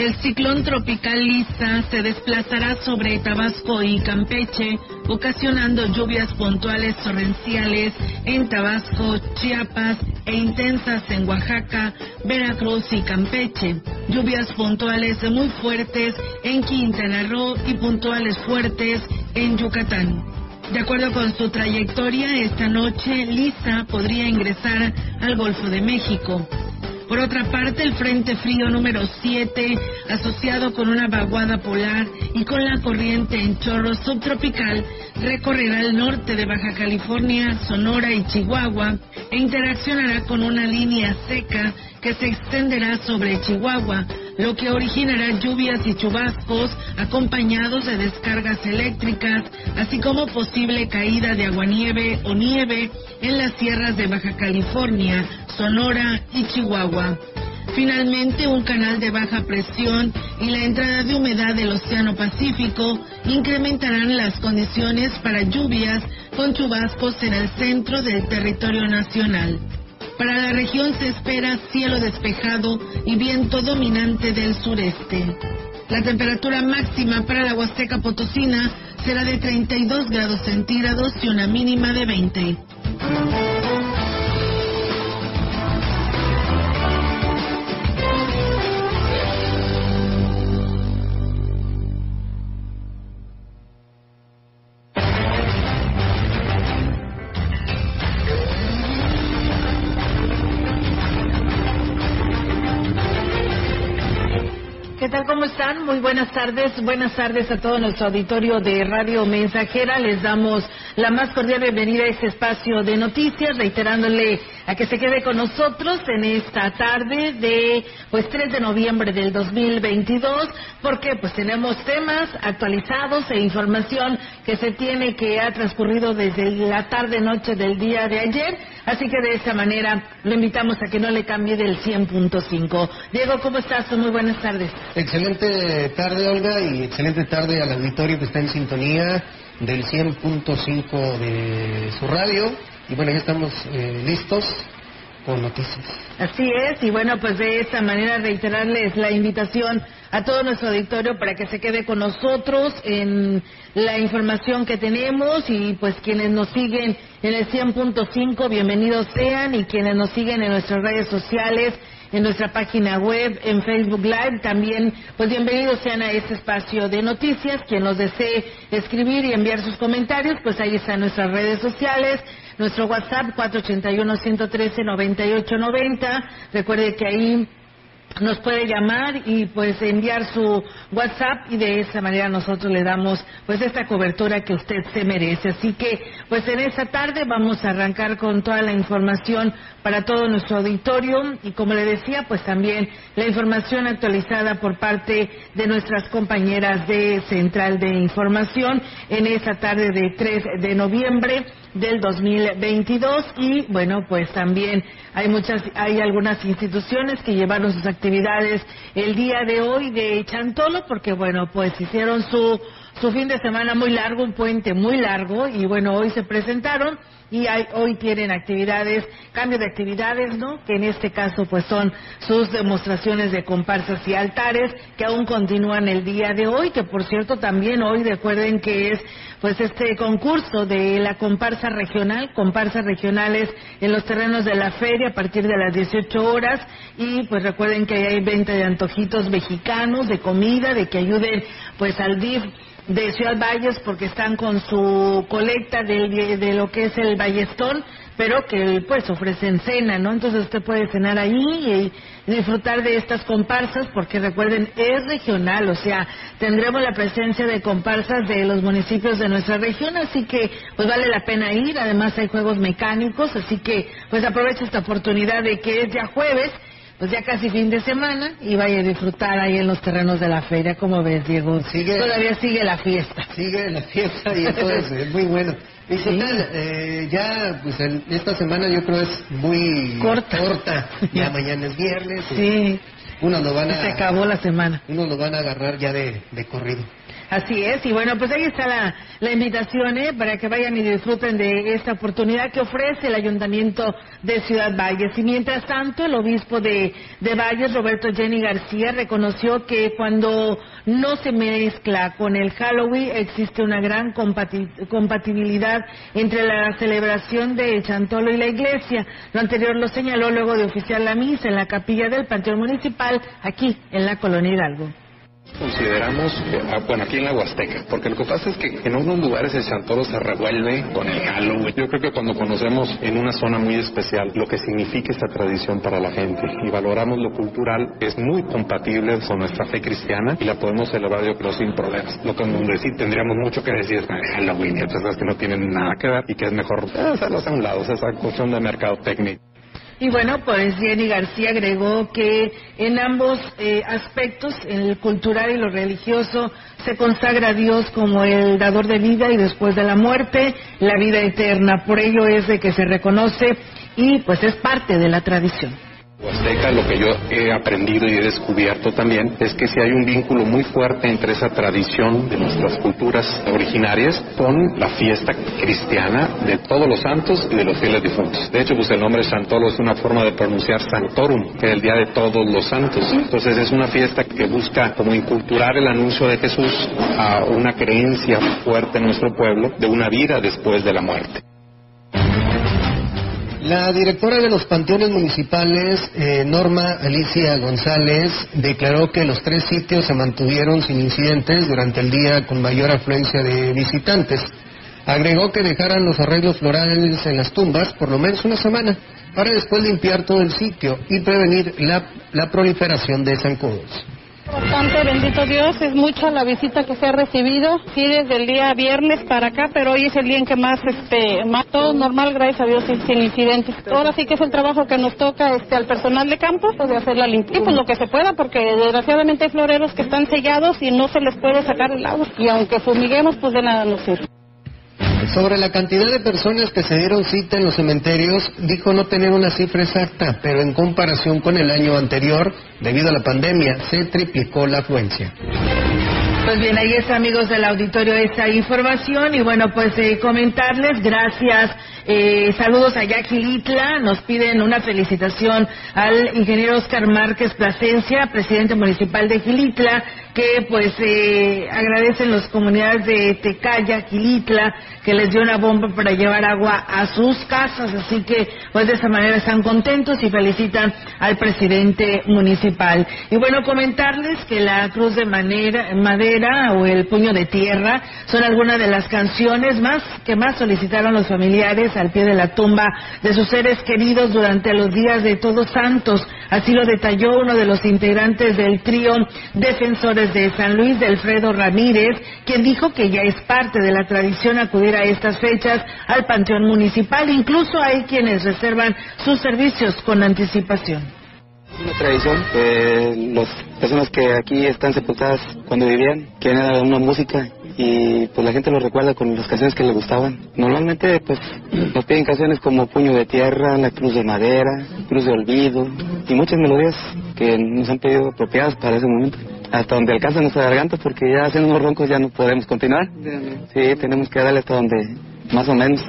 El ciclón tropical Lisa se desplazará sobre Tabasco y Campeche, ocasionando lluvias puntuales torrenciales en Tabasco, Chiapas e intensas en Oaxaca, Veracruz y Campeche. Lluvias puntuales muy fuertes en Quintana Roo y puntuales fuertes en Yucatán. De acuerdo con su trayectoria, esta noche Lisa podría ingresar al Golfo de México. Por otra parte, el Frente Frío número 7, asociado con una vaguada polar y con la corriente en chorro subtropical, recorrerá el norte de Baja California, Sonora y Chihuahua e interaccionará con una línea seca que se extenderá sobre Chihuahua, lo que originará lluvias y chubascos acompañados de descargas eléctricas, así como posible caída de aguanieve o nieve en las sierras de Baja California, Sonora y Chihuahua. Finalmente, un canal de baja presión y la entrada de humedad del Océano Pacífico incrementarán las condiciones para lluvias con chubascos en el centro del territorio nacional. Para la región se espera cielo despejado y viento dominante del sureste. La temperatura máxima para la Huasteca Potosina será de 32 grados centígrados y una mínima de 20. Tal? ¿Cómo están? Muy buenas tardes. Buenas tardes a todo nuestro auditorio de Radio Mensajera. Les damos la más cordial bienvenida a este espacio de noticias, reiterándole a que se quede con nosotros en esta tarde de pues 3 de noviembre del 2022, porque pues tenemos temas actualizados e información que se tiene que ha transcurrido desde la tarde noche del día de ayer, así que de esta manera lo invitamos a que no le cambie del 100.5. Diego, ¿cómo estás? Muy buenas tardes. Excelente tarde, Olga, y excelente tarde al auditorio que está en sintonía del 100.5 de su radio. Y bueno, ya estamos eh, listos con noticias. Así es, y bueno, pues de esta manera reiterarles la invitación a todo nuestro auditorio para que se quede con nosotros en la información que tenemos y pues quienes nos siguen en el 100.5, bienvenidos sean y quienes nos siguen en nuestras redes sociales en nuestra página web, en Facebook Live. También, pues bienvenidos sean a este espacio de noticias. Quien nos desee escribir y enviar sus comentarios, pues ahí están nuestras redes sociales. Nuestro WhatsApp 481-113-9890. Recuerde que ahí nos puede llamar y pues enviar su WhatsApp y de esa manera nosotros le damos pues esta cobertura que usted se merece. Así que pues en esta tarde vamos a arrancar con toda la información para todo nuestro auditorio y como le decía pues también la información actualizada por parte de nuestras compañeras de Central de Información en esta tarde de 3 de noviembre del 2022 y bueno pues también hay muchas hay algunas instituciones que llevaron sus actividades el día de hoy de Chantolo porque bueno pues hicieron su su fin de semana muy largo un puente muy largo y bueno hoy se presentaron y hay, hoy tienen actividades, cambio de actividades, ¿no? Que en este caso pues son sus demostraciones de comparsas y altares que aún continúan el día de hoy, que por cierto también hoy recuerden que es pues este concurso de la comparsa regional, comparsas regionales en los terrenos de la feria a partir de las 18 horas y pues recuerden que hay venta de antojitos mexicanos, de comida, de que ayuden pues al DIF de Ciudad Valles porque están con su colecta de, lo que es el Ballestón pero que pues ofrecen cena, ¿no? Entonces usted puede cenar ahí y disfrutar de estas comparsas, porque recuerden, es regional, o sea, tendremos la presencia de comparsas de los municipios de nuestra región, así que pues vale la pena ir, además hay juegos mecánicos, así que pues aprovecha esta oportunidad de que es ya jueves pues ya casi fin de semana y vaya a disfrutar ahí en los terrenos de la feria, como ves, Diego. Sigue, Todavía sigue la fiesta. Sigue la fiesta y eso es, muy bueno. Y total, eh, ya pues esta semana yo creo es muy corta. Ya mañana es viernes. Sí. Unos lo van a... Se acabó la semana. Unos lo van a agarrar ya de, de corrido. Así es, y bueno, pues ahí está la, invitación ¿eh? para que vayan y disfruten de esta oportunidad que ofrece el Ayuntamiento de Ciudad Valles. Y mientras tanto, el obispo de, de Valles, Roberto Jenny García, reconoció que cuando no se mezcla con el Halloween existe una gran compatibilidad entre la celebración de Chantolo y la iglesia. Lo anterior lo señaló luego de oficiar la misa en la capilla del Panteón Municipal aquí en la Colonia Hidalgo. Consideramos, ah, bueno, aquí en la Huasteca, porque lo que pasa es que en unos lugares el Santoro se revuelve con el Halloween. Yo creo que cuando conocemos en una zona muy especial lo que significa esta tradición para la gente y valoramos lo cultural, es muy compatible con nuestra fe cristiana y la podemos celebrar yo creo sin problemas. Lo que sí tendríamos mucho que decir es Halloween y otras cosas que no tienen nada que ver y que es mejor hacerlos a un lado, esa cuestión de mercado técnico. Y bueno, pues Jenny García agregó que en ambos eh, aspectos, en el cultural y lo religioso, se consagra a Dios como el dador de vida y después de la muerte, la vida eterna. Por ello es de que se reconoce y pues es parte de la tradición. Huasteca, lo que yo he aprendido y he descubierto también es que si hay un vínculo muy fuerte entre esa tradición de nuestras culturas originarias con la fiesta cristiana de todos los santos y de los fieles difuntos. De hecho, pues el nombre Santolo es una forma de pronunciar Santorum, que es el día de todos los santos. Entonces es una fiesta que busca como inculturar el anuncio de Jesús a una creencia fuerte en nuestro pueblo de una vida después de la muerte. La directora de los panteones municipales, eh, Norma Alicia González, declaró que los tres sitios se mantuvieron sin incidentes durante el día con mayor afluencia de visitantes. Agregó que dejaran los arreglos florales en las tumbas por lo menos una semana para después limpiar todo el sitio y prevenir la, la proliferación de zancudos. Bastante, bendito Dios, es mucha la visita que se ha recibido, sí, desde el día viernes para acá, pero hoy es el día en que más, este, más todo normal, gracias a Dios, sin, incidentes. Ahora sí que es el trabajo que nos toca, este, al personal de campo, pues de hacer la limpieza, pues lo que se pueda, porque desgraciadamente hay floreros que están sellados y no se les puede sacar el agua, y aunque fumiguemos, pues de nada nos sirve. Sobre la cantidad de personas que se dieron cita en los cementerios, dijo no tener una cifra exacta, pero en comparación con el año anterior, debido a la pandemia, se triplicó la afluencia. Pues bien, ahí está, amigos del auditorio, esta información. Y bueno, pues eh, comentarles, gracias eh, saludos a Gilitla, nos piden una felicitación al ingeniero Oscar Márquez Plasencia, presidente municipal de Gilitla, que pues eh, agradecen las comunidades de Tecaya, Gilitla, que les dio una bomba para llevar agua a sus casas, así que pues de esa manera están contentos y felicitan al presidente municipal. Y bueno, comentarles que la cruz de madera o el puño de tierra son algunas de las canciones más que más solicitaron los familiares al pie de la tumba de sus seres queridos durante los días de Todos Santos. Así lo detalló uno de los integrantes del trío Defensores de San Luis, Alfredo Ramírez, quien dijo que ya es parte de la tradición acudir a estas fechas al Panteón Municipal. Incluso hay quienes reservan sus servicios con anticipación. Una tradición que las personas que aquí están sepultadas cuando vivían quieren dar una música y pues la gente lo recuerda con las canciones que le gustaban. Normalmente pues nos piden canciones como Puño de Tierra, La Cruz de Madera, Cruz de Olvido y muchas melodías que nos han pedido apropiadas para ese momento. Hasta donde alcanza nuestra garganta porque ya haciendo unos roncos ya no podemos continuar. Sí, tenemos que darle hasta donde más o menos.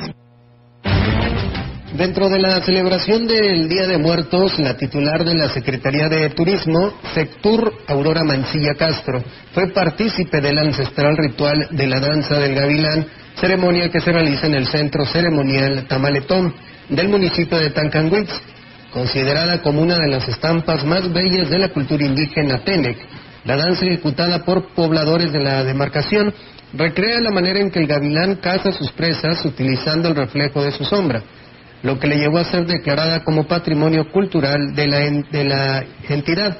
Dentro de la celebración del Día de Muertos, la titular de la Secretaría de Turismo, Sectur Aurora Mancilla Castro, fue partícipe del ancestral ritual de la danza del gavilán, ceremonia que se realiza en el Centro Ceremonial Tamaletón del municipio de Tancanwitz, considerada como una de las estampas más bellas de la cultura indígena Tenec. La danza ejecutada por pobladores de la demarcación recrea la manera en que el gavilán caza sus presas utilizando el reflejo de su sombra. Lo que le llevó a ser declarada como patrimonio cultural de la, de la entidad.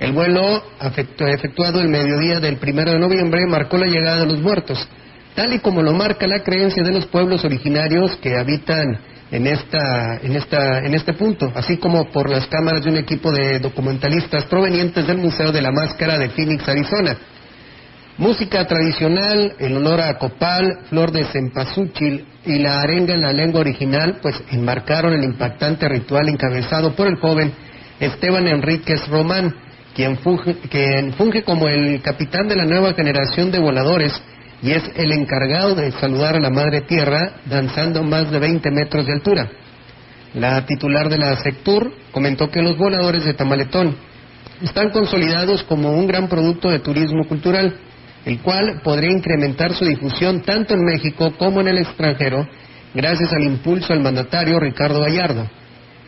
El vuelo efectuado el mediodía del primero de noviembre marcó la llegada de los muertos, tal y como lo marca la creencia de los pueblos originarios que habitan en esta, en esta, en este punto, así como por las cámaras de un equipo de documentalistas provenientes del Museo de la Máscara de Phoenix, Arizona. Música tradicional en honor a Copal, Flor de Cempasúchil y la arenga en la lengua original, pues enmarcaron el impactante ritual encabezado por el joven Esteban Enríquez Román, quien funge, quien funge como el capitán de la nueva generación de voladores y es el encargado de saludar a la Madre Tierra danzando más de 20 metros de altura. La titular de la Sectur comentó que los voladores de Tamaletón están consolidados como un gran producto de turismo cultural, el cual podría incrementar su difusión tanto en México como en el extranjero, gracias al impulso del mandatario Ricardo Gallardo.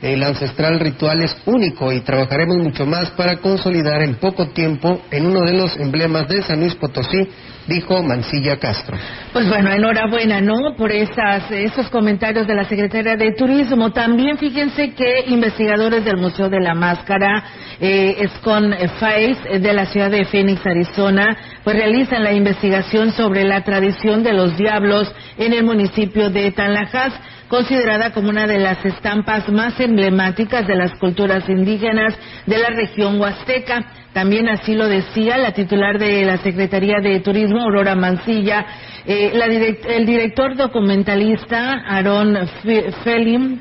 El ancestral ritual es único y trabajaremos mucho más para consolidar en poco tiempo en uno de los emblemas de San Luis Potosí dijo Mancilla Castro. Pues bueno, enhorabuena, ¿no? Por esas, esos comentarios de la Secretaría de Turismo. También fíjense que investigadores del Museo de la Máscara, eh, Scon Face, de la ciudad de Phoenix, Arizona, pues realizan la investigación sobre la tradición de los diablos en el municipio de Tanlajas considerada como una de las estampas más emblemáticas de las culturas indígenas de la región huasteca. También así lo decía la titular de la Secretaría de Turismo, Aurora Mancilla. Eh, el director documentalista, Aaron Felim,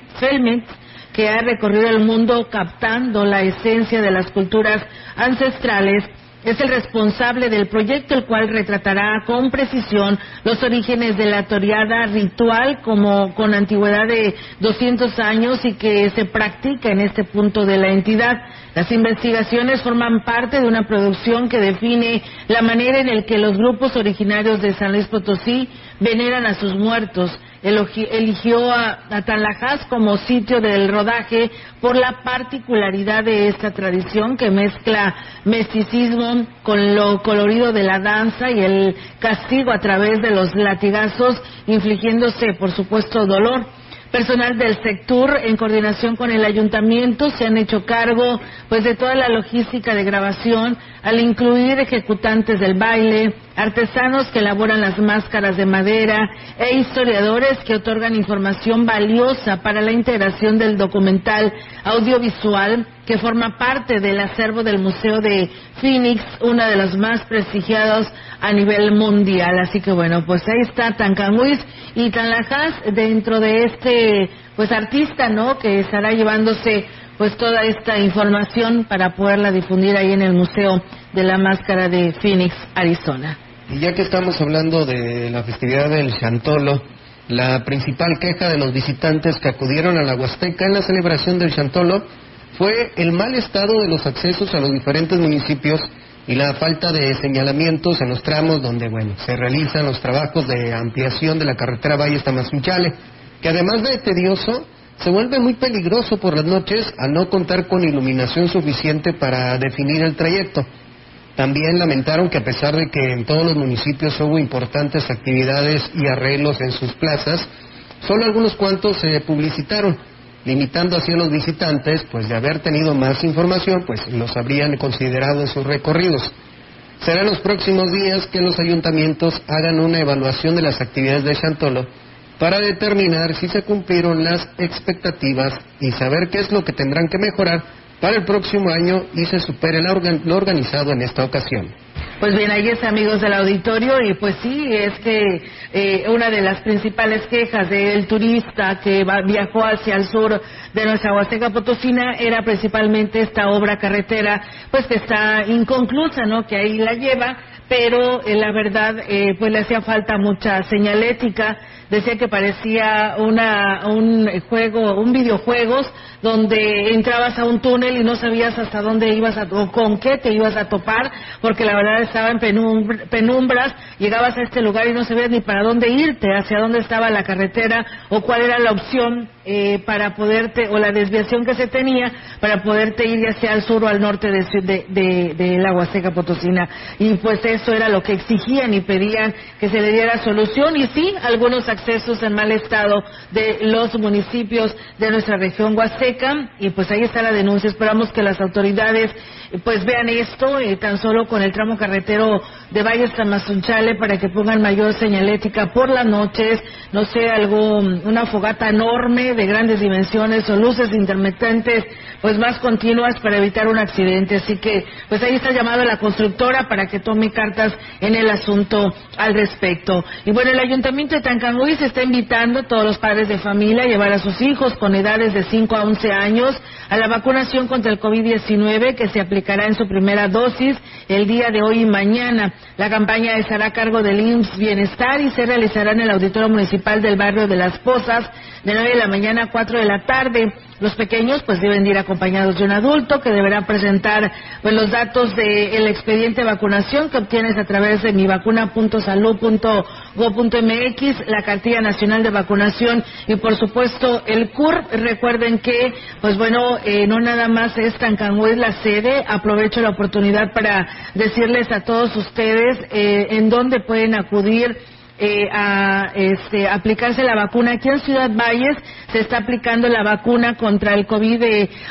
que ha recorrido el mundo captando la esencia de las culturas ancestrales, es el responsable del proyecto, el cual retratará con precisión los orígenes de la toriada ritual como con antigüedad de 200 años y que se practica en este punto de la entidad. Las investigaciones forman parte de una producción que define la manera en la que los grupos originarios de San Luis Potosí veneran a sus muertos eligió a, a como sitio del rodaje por la particularidad de esta tradición que mezcla mesticismo con lo colorido de la danza y el castigo a través de los latigazos, infligiéndose, por supuesto, dolor. Personal del sector, en coordinación con el ayuntamiento, se han hecho cargo pues de toda la logística de grabación, al incluir ejecutantes del baile, artesanos que elaboran las máscaras de madera e historiadores que otorgan información valiosa para la integración del documental audiovisual que forma parte del acervo del Museo de Phoenix, una de los más prestigiados a nivel mundial. Así que bueno, pues ahí está Tancanhuis y Tanlajas dentro de este pues artista, ¿no? Que estará llevándose pues toda esta información para poderla difundir ahí en el Museo de la Máscara de Phoenix, Arizona. Y ya que estamos hablando de la festividad del Chantolo, la principal queja de los visitantes que acudieron a la Huasteca en la celebración del Chantolo fue el mal estado de los accesos a los diferentes municipios y la falta de señalamientos en los tramos donde, bueno, se realizan los trabajos de ampliación de la carretera Valle Tamazunchale, que además de tedioso, se vuelve muy peligroso por las noches al no contar con iluminación suficiente para definir el trayecto. También lamentaron que a pesar de que en todos los municipios hubo importantes actividades y arreglos en sus plazas, solo algunos cuantos se publicitaron, limitando así a los visitantes, pues de haber tenido más información, pues los habrían considerado en sus recorridos. Serán los próximos días que los ayuntamientos hagan una evaluación de las actividades de Chantolo para determinar si se cumplieron las expectativas y saber qué es lo que tendrán que mejorar para el próximo año y se supere lo organizado en esta ocasión. Pues bien, ahí es amigos del auditorio y pues sí, es que eh, una de las principales quejas del turista que viajó hacia el sur de nuestra Huasteca Potosina era principalmente esta obra carretera, pues que está inconclusa, ¿no? Que ahí la lleva, pero eh, la verdad, eh, pues le hacía falta mucha señalética decía que parecía una, un juego, un videojuegos donde entrabas a un túnel y no sabías hasta dónde ibas a, o con qué te ibas a topar, porque la verdad estaba en penumbras, llegabas a este lugar y no sabías ni para dónde irte, hacia dónde estaba la carretera o cuál era la opción eh, para poderte, o la desviación que se tenía para poderte ir hacia el sur o al norte de, de, de, la Huasteca Potosina. Y pues eso era lo que exigían y pedían que se le diera solución y sí, algunos accesos en mal estado de los municipios de nuestra región Huasteca y pues ahí está la denuncia. Esperamos que las autoridades pues vean esto eh, tan solo con el tramo carretero de Valles Tamazunchale para que pongan mayor señalética por las noches, no sé, algo, una fogata enorme de grandes dimensiones o luces intermitentes pues más continuas para evitar un accidente. Así que pues ahí está llamado a la constructora para que tome cartas en el asunto al respecto. Y bueno, el Ayuntamiento de Tancangüí se está invitando a todos los padres de familia a llevar a sus hijos con edades de 5 a 11 años a la vacunación contra el COVID-19 que se aplicará en su primera dosis el día de hoy y mañana. La campaña estará a cargo del IMSS Bienestar y se realizará en el Auditorio Municipal del barrio de Las Pozas de 9 de la mañana a 4 de la tarde. Los pequeños pues deben ir acompañados de un adulto que deberá presentar pues, los datos del expediente de vacunación que obtienes a través de mivacuna.salud.go.mx, la cartilla nacional de vacunación y por supuesto el CUR. Recuerden que pues bueno, eh, no nada más es Tancangüey la sede. Aprovecho la oportunidad para decirles a todos ustedes eh, en dónde pueden acudir eh, a este, aplicarse la vacuna. Aquí en Ciudad Valles se está aplicando la vacuna contra el COVID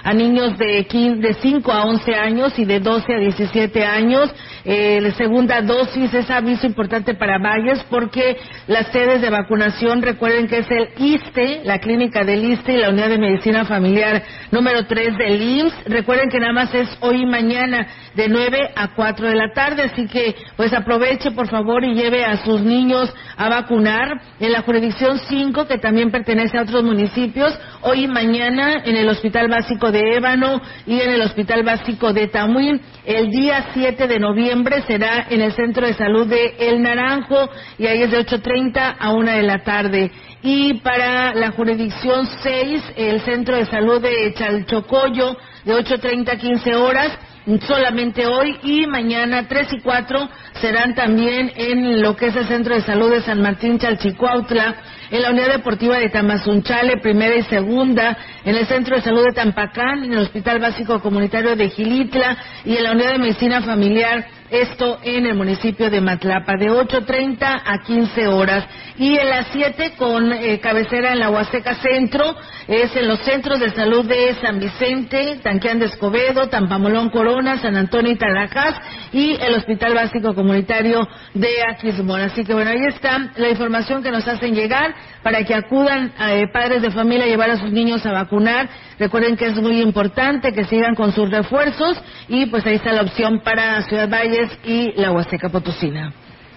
a niños de, de 5 a 11 años y de 12 a 17 años. Eh, la segunda dosis es aviso importante para Valles porque las sedes de vacunación, recuerden que es el ISTE, la clínica del ISTE y la unidad de medicina familiar número 3 del IMSS. Recuerden que nada más es hoy y mañana de 9 a 4 de la tarde, así que pues aproveche por favor y lleve a sus niños a vacunar en la jurisdicción 5, que también pertenece a otros municipios, hoy y mañana en el Hospital Básico de Ébano y en el Hospital Básico de Tamuín. El día 7 de noviembre será en el Centro de Salud de El Naranjo y ahí es de 8.30 a 1 de la tarde. Y para la jurisdicción 6, el Centro de Salud de Chalchocoyo de 8.30 a 15 horas solamente hoy y mañana 3 y 4 serán también en lo que es el Centro de Salud de San Martín Chalchicuautla, en la Unidad Deportiva de Tamazunchale, primera y segunda, en el Centro de Salud de Tampacán, en el Hospital Básico Comunitario de Gilitla y en la Unidad de Medicina Familiar esto en el municipio de Matlapa, de 8.30 a 15 horas. Y en las 7 con eh, cabecera en la Huasteca Centro, es en los centros de salud de San Vicente, Tanquián de Escobedo, Tampamolón Corona, San Antonio y Tarajás y el Hospital Básico Comunitario de Aquismón. Así que bueno, ahí está la información que nos hacen llegar para que acudan eh, padres de familia a llevar a sus niños a vacunar. Recuerden que es muy importante que sigan con sus refuerzos y pues ahí está la opción para Ciudad Valles y la Huasteca Potosina.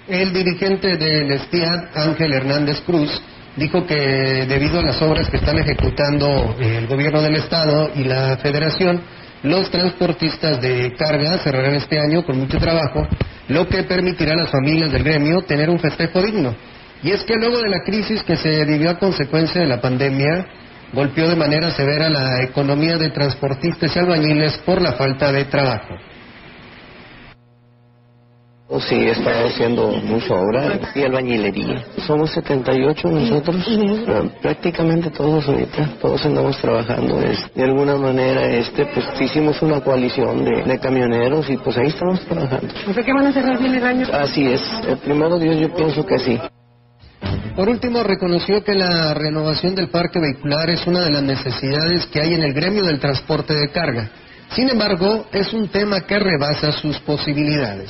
El dirigente del STIAD, Ángel Hernández Cruz, dijo que debido a las obras que están ejecutando el gobierno del Estado y la Federación, los transportistas de carga cerrarán este año con mucho trabajo, lo que permitirá a las familias del gremio tener un festejo digno. Y es que luego de la crisis que se vivió a consecuencia de la pandemia, golpeó de manera severa la economía de transportistas y albañiles por la falta de trabajo. Oh, sí, he estado haciendo mucha obra y albañilería. Somos 78 nosotros, prácticamente todos ahorita, todos andamos trabajando. de alguna manera, este, pues hicimos una coalición de, camioneros y pues ahí estamos trabajando. ¿O sea que van a cerrar bien el año? Así es, el primero Dios yo pienso que sí. Por último, reconoció que la renovación del parque vehicular es una de las necesidades que hay en el gremio del transporte de carga. Sin embargo, es un tema que rebasa sus posibilidades.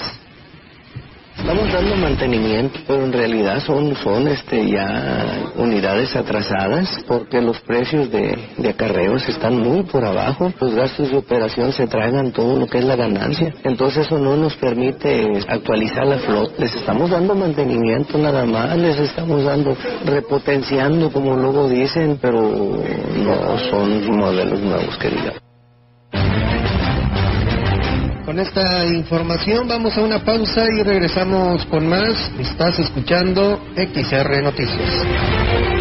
Estamos dando mantenimiento, pero en realidad son, son este, ya unidades atrasadas porque los precios de, de acarreos están muy por abajo. Los gastos de operación se tragan todo lo que es la ganancia. Entonces eso no nos permite actualizar la flota. Les estamos dando mantenimiento nada más, les estamos dando repotenciando como luego dicen, pero no son modelos nuevos que. Con esta información vamos a una pausa y regresamos con más. Estás escuchando XR Noticias.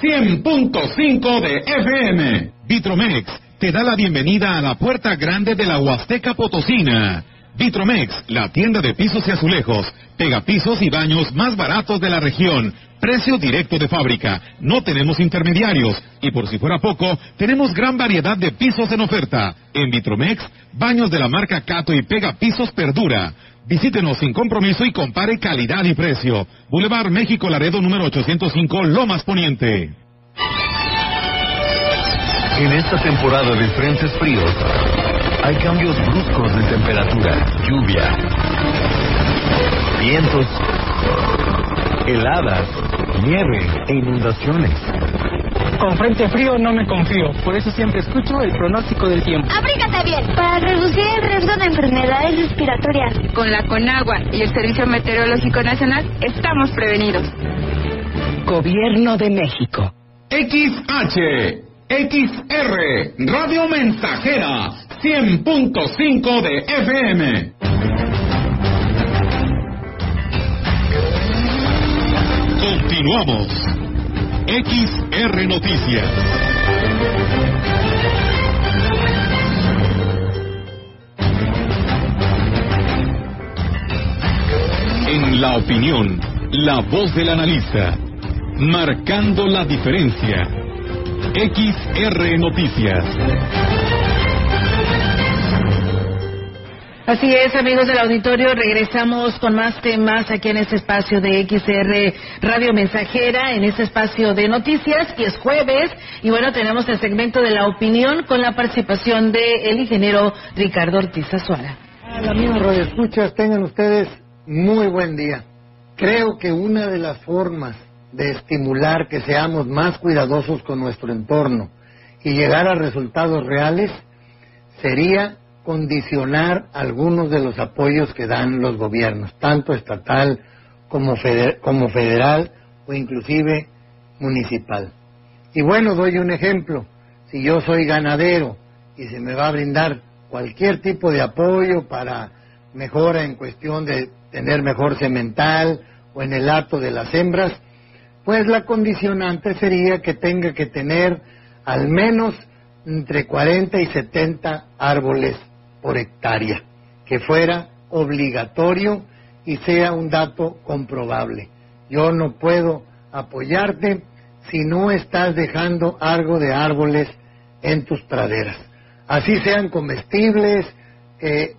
100.5 de FM. Vitromex te da la bienvenida a la puerta grande de la Huasteca Potosina. Vitromex, la tienda de pisos y azulejos, pegapisos y baños más baratos de la región. Precio directo de fábrica. No tenemos intermediarios. Y por si fuera poco, tenemos gran variedad de pisos en oferta. En Vitromex, baños de la marca Cato y Pegapisos Perdura. Visítenos sin compromiso y compare calidad y precio. Boulevard México Laredo número 805 Lomas Poniente. En esta temporada de frentes fríos, hay cambios bruscos de temperatura, lluvia, vientos, heladas, nieve e inundaciones. Con frente frío no me confío, por eso siempre escucho el pronóstico del tiempo. Abrígate bien para reducir el enfermedades respiratorias. Con la Conagua y el Servicio Meteorológico Nacional estamos prevenidos. Gobierno de México. XH, XR, Radio Mensajera, 100.5 de FM. Continuamos. XR Noticias. En la opinión, la voz del analista, marcando la diferencia. XR Noticias. Así es, amigos del auditorio, regresamos con más temas aquí en este espacio de XR Radio Mensajera, en este espacio de noticias, y es jueves, y bueno, tenemos el segmento de la opinión con la participación del ingeniero Ricardo Ortiz Azuara. Hola, amigos radioescuchas, tengan ustedes muy buen día. Creo que una de las formas de estimular que seamos más cuidadosos con nuestro entorno y llegar a resultados reales sería condicionar algunos de los apoyos que dan los gobiernos, tanto estatal como, federal o inclusive municipal. Y bueno, doy un ejemplo. Si yo soy ganadero y se me va a brindar cualquier tipo de apoyo para mejora en cuestión de tener mejor semental o en el acto de las hembras, pues la condicionante sería que tenga que tener al menos entre 40 y 70 árboles por hectárea, que fuera obligatorio y sea un dato comprobable. Yo no puedo apoyarte si no estás dejando algo de árboles en tus praderas. Así sean comestibles,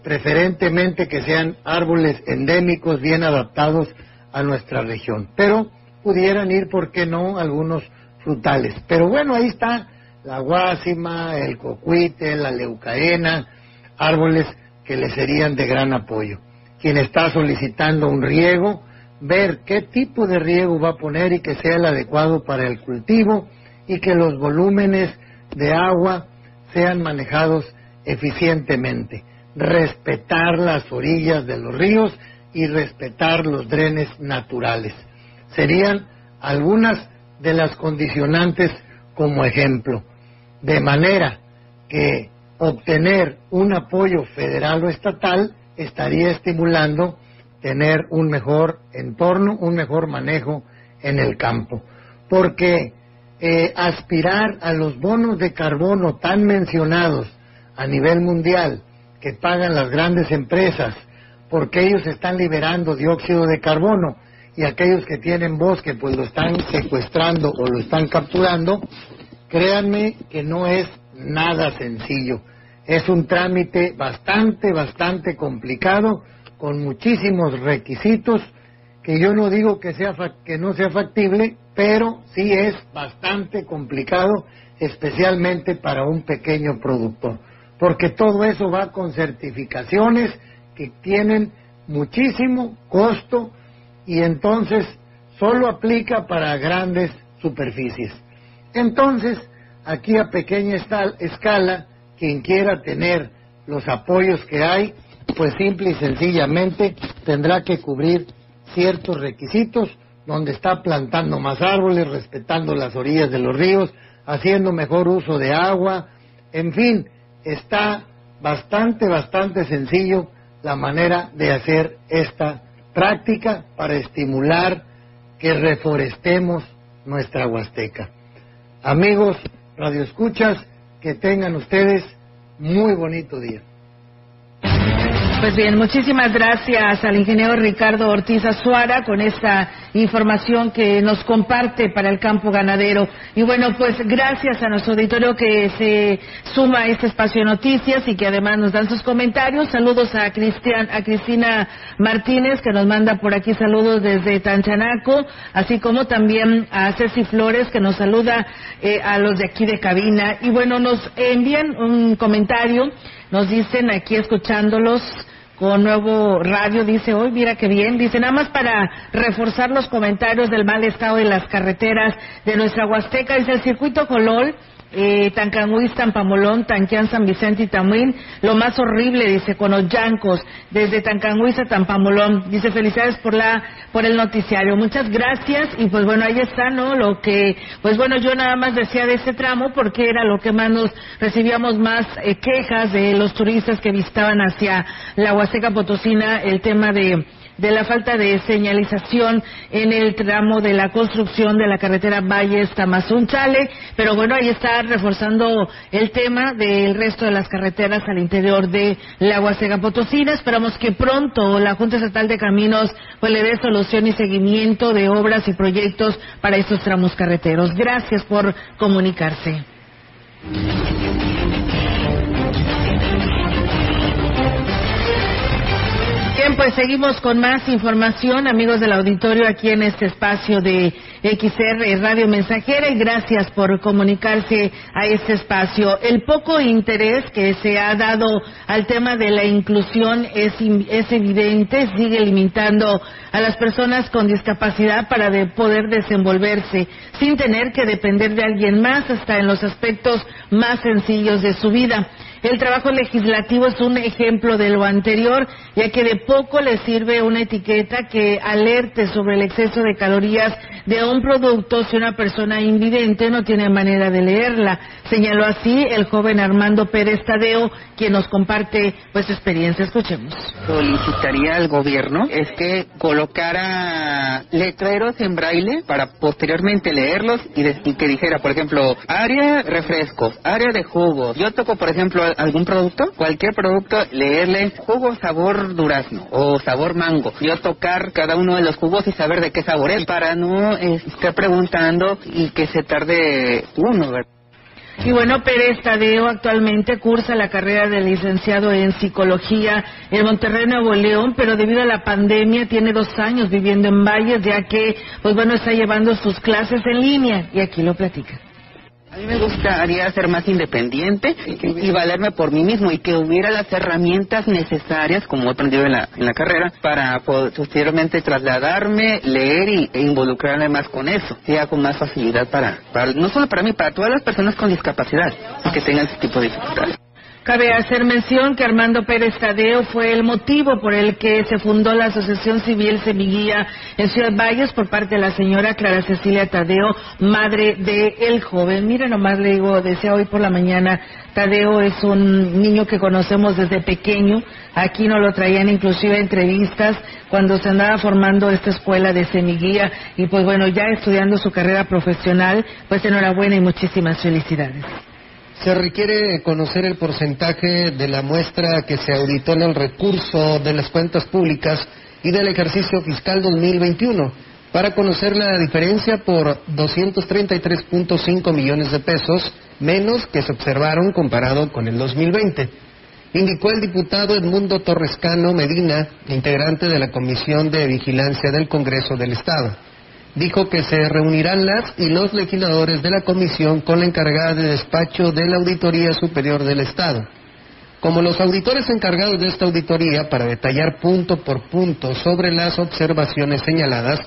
preferentemente que sean árboles endémicos bien adaptados a nuestra región. Pero pudieran ir, ¿por qué no?, algunos frutales. Pero bueno, ahí está la guásima, el cocuite, la leucaena, árboles que le serían de gran apoyo. Quien está solicitando un riego, ver qué tipo de riego va a poner y que sea el adecuado para el cultivo y que los volúmenes de agua sean manejados eficientemente. Respetar las orillas de los ríos y respetar los drenes naturales. Serían algunas de las condicionantes como ejemplo. De manera que obtener un apoyo federal o estatal estaría estimulando tener un mejor entorno, un mejor manejo en el campo. Porque eh, aspirar a los bonos de carbono tan mencionados a nivel mundial que pagan las grandes empresas, porque ellos están liberando dióxido de carbono y aquellos que tienen bosque pues lo están secuestrando o lo están capturando, créanme que no es nada sencillo. Es un trámite bastante, bastante complicado, con muchísimos requisitos, que yo no digo que, sea, que no sea factible, pero sí es bastante complicado, especialmente para un pequeño productor, porque todo eso va con certificaciones que tienen muchísimo costo y entonces solo aplica para grandes superficies. Entonces, aquí a pequeña escala, quien quiera tener los apoyos que hay, pues simple y sencillamente tendrá que cubrir ciertos requisitos donde está plantando más árboles, respetando las orillas de los ríos, haciendo mejor uso de agua, en fin, está bastante, bastante sencillo la manera de hacer esta práctica para estimular que reforestemos nuestra Huasteca. Amigos, radioescuchas, que tengan ustedes muy bonito día. Pues bien, muchísimas gracias al ingeniero Ricardo Ortiz Azuara con esta información que nos comparte para el campo ganadero. Y bueno, pues gracias a nuestro auditorio que se suma a este espacio de noticias y que además nos dan sus comentarios. Saludos a, Cristian, a Cristina Martínez que nos manda por aquí saludos desde Tanchanaco, así como también a Ceci Flores que nos saluda eh, a los de aquí de cabina. Y bueno, nos envían un comentario, nos dicen aquí escuchándolos con nuevo radio, dice hoy, mira qué bien, dice nada más para reforzar los comentarios del mal estado de las carreteras de nuestra Huasteca, dice el circuito Colol eh, Tancanguis, Tampamolón, Tanquián, San Vicente y Tamuín. Lo más horrible, dice, con los yancos, desde Tancanguis a Tampamolón. Dice, felicidades por la, por el noticiario. Muchas gracias. Y pues bueno, ahí está, ¿no? Lo que, pues bueno, yo nada más decía de este tramo porque era lo que más nos recibíamos más eh, quejas de los turistas que visitaban hacia la Huasteca Potosina, el tema de, de la falta de señalización en el tramo de la construcción de la carretera Valles Tamazunchale, pero bueno, ahí está reforzando el tema del resto de las carreteras al interior de la Huasteca Potosina. Esperamos que pronto la Junta Estatal de Caminos pues le dé solución y seguimiento de obras y proyectos para estos tramos carreteros. Gracias por comunicarse. Pues seguimos con más información, amigos del auditorio, aquí en este espacio de XR Radio Mensajera y gracias por comunicarse a este espacio. El poco interés que se ha dado al tema de la inclusión es, es evidente, sigue limitando a las personas con discapacidad para de poder desenvolverse sin tener que depender de alguien más hasta en los aspectos más sencillos de su vida. El trabajo legislativo es un ejemplo de lo anterior, ya que de poco le sirve una etiqueta que alerte sobre el exceso de calorías de un producto si una persona invidente no tiene manera de leerla. Señaló así el joven Armando Pérez Tadeo, quien nos comparte pues su experiencia. Escuchemos. Solicitaría al gobierno es que colocara letreros en braille para posteriormente leerlos y, y que dijera, por ejemplo, área refrescos, área de jugos. Yo toco, por ejemplo, algún producto, cualquier producto, leerle jugo sabor durazno o sabor mango. Yo tocar cada uno de los jugos y saber de qué sabor es para no estar preguntando y que se tarde uno, Y bueno, Pérez Tadeo actualmente cursa la carrera de licenciado en psicología en Monterrey, Nuevo León, pero debido a la pandemia tiene dos años viviendo en Valles, ya que, pues bueno, está llevando sus clases en línea y aquí lo platica. A mí me gustaría ser más independiente y valerme por mí mismo y que hubiera las herramientas necesarias, como he aprendido en la, en la carrera, para posteriormente trasladarme, leer y, e involucrarme más con eso, sea con más facilidad para, para, no solo para mí, para todas las personas con discapacidad que tengan ese tipo de dificultades. Cabe hacer mención que Armando Pérez Tadeo fue el motivo por el que se fundó la Asociación Civil Semiguía en Ciudad Valles por parte de la señora Clara Cecilia Tadeo, madre de el joven. Mire nomás le digo, decía hoy por la mañana, Tadeo es un niño que conocemos desde pequeño. Aquí no lo traían inclusive entrevistas cuando se andaba formando esta escuela de semiguía y pues bueno, ya estudiando su carrera profesional, pues enhorabuena y muchísimas felicidades. Se requiere conocer el porcentaje de la muestra que se auditó en el recurso de las cuentas públicas y del ejercicio fiscal 2021 para conocer la diferencia por 233.5 millones de pesos menos que se observaron comparado con el 2020. Indicó el diputado Edmundo Torrescano Medina, integrante de la Comisión de Vigilancia del Congreso del Estado dijo que se reunirán las y los legisladores de la comisión con la encargada de despacho de la Auditoría Superior del Estado. Como los auditores encargados de esta auditoría para detallar punto por punto sobre las observaciones señaladas,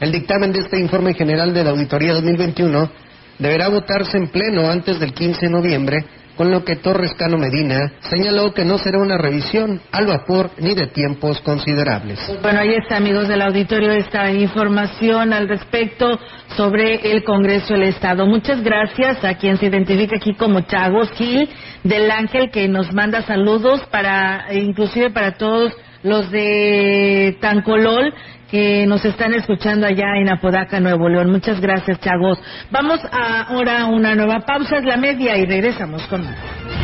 el dictamen de este informe general de la Auditoría 2021 deberá votarse en pleno antes del 15 de noviembre con lo que Torres Cano Medina señaló que no será una revisión al vapor ni de tiempos considerables. Bueno, ahí está, amigos del auditorio, esta información al respecto sobre el Congreso del Estado. Muchas gracias a quien se identifica aquí como Chagos Gil del Ángel, que nos manda saludos para, inclusive para todos los de Tancolol que nos están escuchando allá en Apodaca, Nuevo León. Muchas gracias, chavos. Vamos ahora a una nueva pausa, es la media y regresamos con más.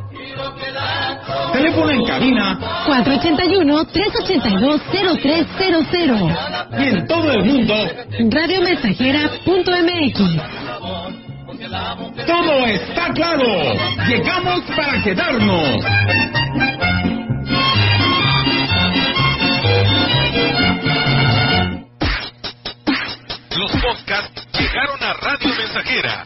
Teléfono en cabina 481-382-0300. Y en todo el mundo, radiomensajera.mx. Todo está claro. Llegamos para quedarnos. Los podcasts llegaron a Radio Mensajera.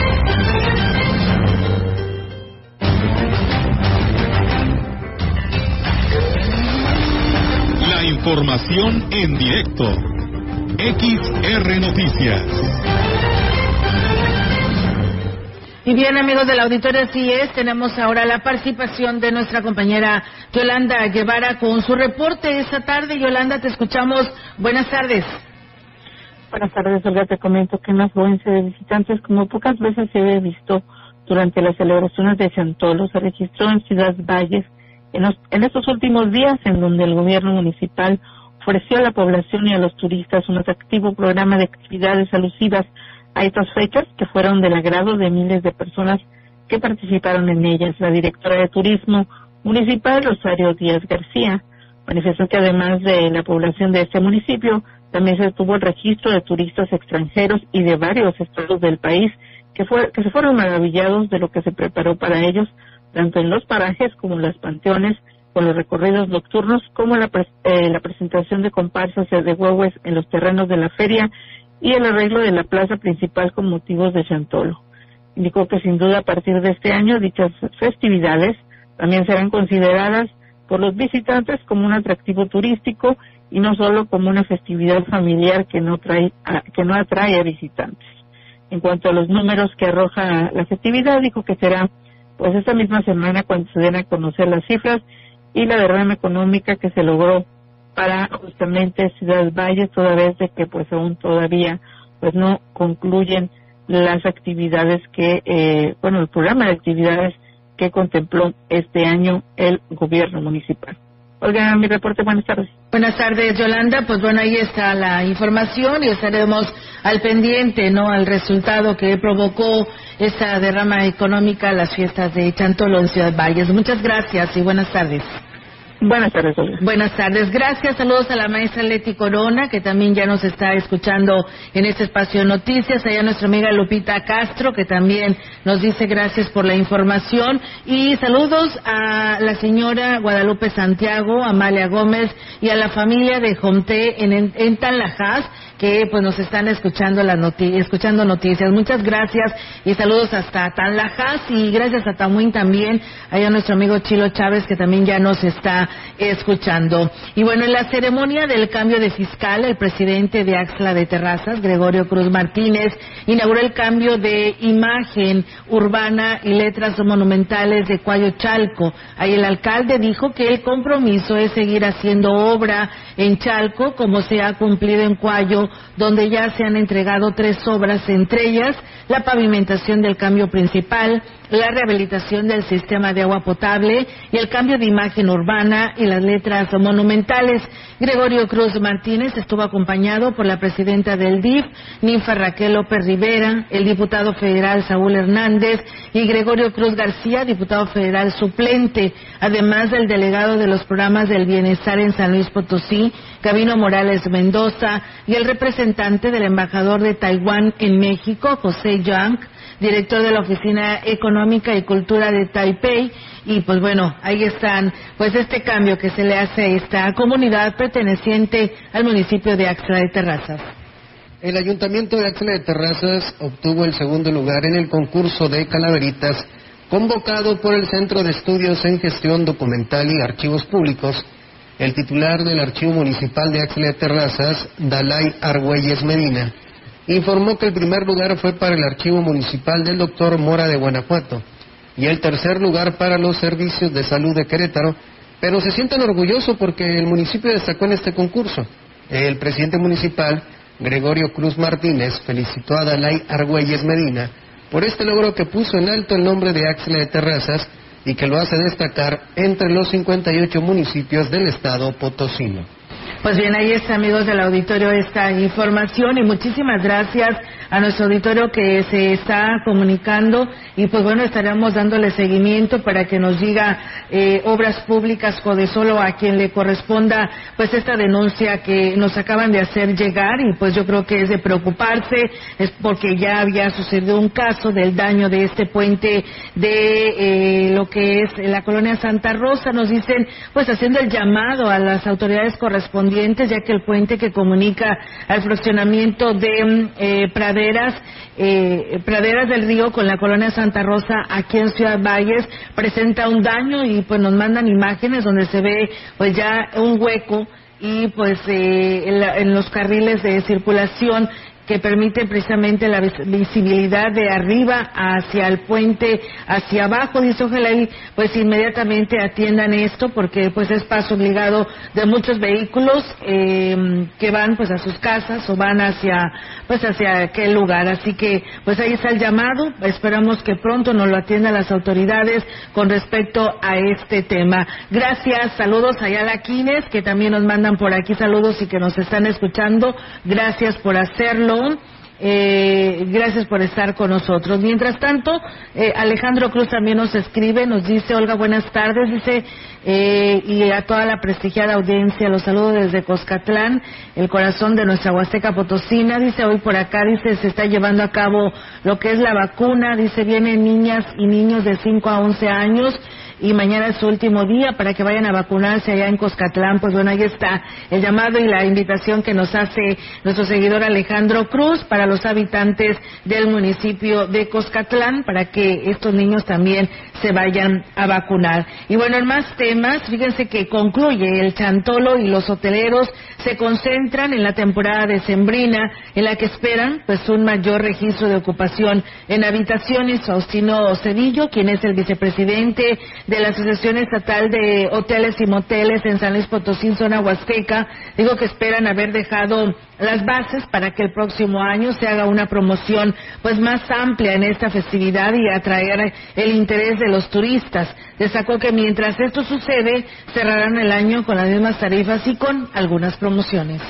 Información en directo. XR Noticias. Y bien, amigos del auditorio, así es. Tenemos ahora la participación de nuestra compañera Yolanda Guevara con su reporte esta tarde. Yolanda, te escuchamos. Buenas tardes. Buenas tardes, Olga. Te comento que una afluencia de visitantes, como pocas veces se había visto durante las celebraciones de Santolo, se registró en Ciudad Valles en, los, en estos últimos días, en donde el gobierno municipal ofreció a la población y a los turistas un atractivo programa de actividades alusivas a estas fechas que fueron del agrado de miles de personas que participaron en ellas. La directora de Turismo Municipal, Rosario Díaz García, manifestó que además de la población de este municipio, también se tuvo el registro de turistas extranjeros y de varios estados del país que, fue, que se fueron maravillados de lo que se preparó para ellos, tanto en los parajes como en los panteones, con los recorridos nocturnos, como la, eh, la presentación de comparsas de huevos en los terrenos de la feria y el arreglo de la plaza principal con motivos de Chantolo. Indicó que sin duda a partir de este año dichas festividades también serán consideradas por los visitantes como un atractivo turístico y no solo como una festividad familiar que no trae a, que no atrae a visitantes. En cuanto a los números que arroja la festividad, dijo que será pues esta misma semana cuando se den a conocer las cifras y la derrama económica que se logró para justamente Ciudad Valle, toda vez de que pues aún todavía pues no concluyen las actividades que, eh, bueno, el programa de actividades que contempló este año el gobierno municipal. Olga, mi reporte, buenas tardes. Buenas tardes, Yolanda. Pues bueno, ahí está la información y estaremos al pendiente, ¿no? Al resultado que provocó esa derrama económica las fiestas de Chantolo en Ciudad Valles. Muchas gracias y buenas tardes. Buenas tardes, Buenas tardes. Gracias. Saludos a la maestra Leti Corona, que también ya nos está escuchando en este espacio de noticias. Allá nuestra amiga Lupita Castro, que también nos dice gracias por la información. Y saludos a la señora Guadalupe Santiago, Amalia Gómez y a la familia de Jomté en, en, que pues nos están escuchando las escuchando noticias. Muchas gracias y saludos hasta Tanlajas y gracias a Tamuín también, allá nuestro amigo Chilo Chávez que también ya nos está escuchando. Y bueno, en la ceremonia del cambio de fiscal, el presidente de Axla de Terrazas, Gregorio Cruz Martínez, inauguró el cambio de imagen urbana y letras monumentales de Cuayo Chalco. Ahí el alcalde dijo que el compromiso es seguir haciendo obra en Chalco como se ha cumplido en Cuayo donde ya se han entregado tres obras, entre ellas la pavimentación del cambio principal, la rehabilitación del sistema de agua potable y el cambio de imagen urbana y las letras monumentales. Gregorio Cruz Martínez estuvo acompañado por la presidenta del DIF, Ninfa Raquel López Rivera, el diputado federal Saúl Hernández y Gregorio Cruz García, diputado federal suplente, además del delegado de los programas del bienestar en San Luis Potosí, Gabino Morales Mendoza, y el representante del embajador de Taiwán en México, José Yang, director de la Oficina Económica y Cultura de Taipei. Y pues bueno, ahí están, pues este cambio que se le hace a esta comunidad perteneciente al municipio de Axla de Terrazas. El ayuntamiento de Axla de Terrazas obtuvo el segundo lugar en el concurso de calaveritas convocado por el Centro de Estudios en Gestión Documental y Archivos Públicos. El titular del Archivo Municipal de Axla de Terrazas, Dalai Argüelles Medina, informó que el primer lugar fue para el Archivo Municipal del Doctor Mora de Guanajuato y el tercer lugar para los servicios de salud de Querétaro, pero se sienten orgullosos porque el municipio destacó en este concurso. El presidente municipal, Gregorio Cruz Martínez, felicitó a Dalai Argüelles Medina por este logro que puso en alto el nombre de Axla de Terrazas y que lo hace destacar entre los 58 municipios del estado potosino. Pues bien, ahí está, amigos del auditorio, esta información y muchísimas gracias a nuestro auditorio que se está comunicando y pues bueno, estaremos dándole seguimiento para que nos diga eh, obras públicas solo a quien le corresponda pues esta denuncia que nos acaban de hacer llegar y pues yo creo que es de preocuparse, es porque ya había sucedido un caso del daño de este puente de eh, lo que es la colonia Santa Rosa, nos dicen pues haciendo el llamado a las autoridades correspondientes ya que el puente que comunica al fraccionamiento de eh, praderas, eh, praderas del río con la colonia Santa Rosa aquí en Ciudad Valles presenta un daño y pues nos mandan imágenes donde se ve pues ya un hueco y pues eh, en, en los carriles de circulación que permite precisamente la visibilidad de arriba hacia el puente, hacia abajo. Dice, ojalá y pues inmediatamente atiendan esto porque pues es paso obligado de muchos vehículos eh, que van pues a sus casas o van hacia pues hacia aquel lugar. Así que pues ahí está el llamado. Esperamos que pronto nos lo atiendan las autoridades con respecto a este tema. Gracias, saludos a Yala Quines que también nos mandan por aquí saludos y que nos están escuchando. Gracias por hacerlo. Eh, gracias por estar con nosotros. Mientras tanto, eh, Alejandro Cruz también nos escribe, nos dice, Olga, buenas tardes, dice, eh, y a toda la prestigiada audiencia, los saludo desde Coscatlán, el corazón de nuestra Huasteca Potosina, dice, hoy por acá, dice, se está llevando a cabo lo que es la vacuna, dice, vienen niñas y niños de 5 a 11 años, y mañana es su último día para que vayan a vacunarse allá en Coscatlán. Pues bueno, ahí está el llamado y la invitación que nos hace nuestro seguidor Alejandro Cruz para los habitantes del municipio de Coscatlán para que estos niños también se vayan a vacunar. Y bueno, en más temas, fíjense que concluye el chantolo y los hoteleros se concentran en la temporada decembrina en la que esperan pues un mayor registro de ocupación en habitaciones. Faustino Cedillo, quien es el vicepresidente de la Asociación Estatal de Hoteles y Moteles en San Luis Potosí, zona Huasteca, digo que esperan haber dejado las bases para que el próximo año se haga una promoción pues más amplia en esta festividad y atraer el interés de los turistas. Destacó que mientras esto sucede, cerrarán el año con las mismas tarifas y con algunas promociones.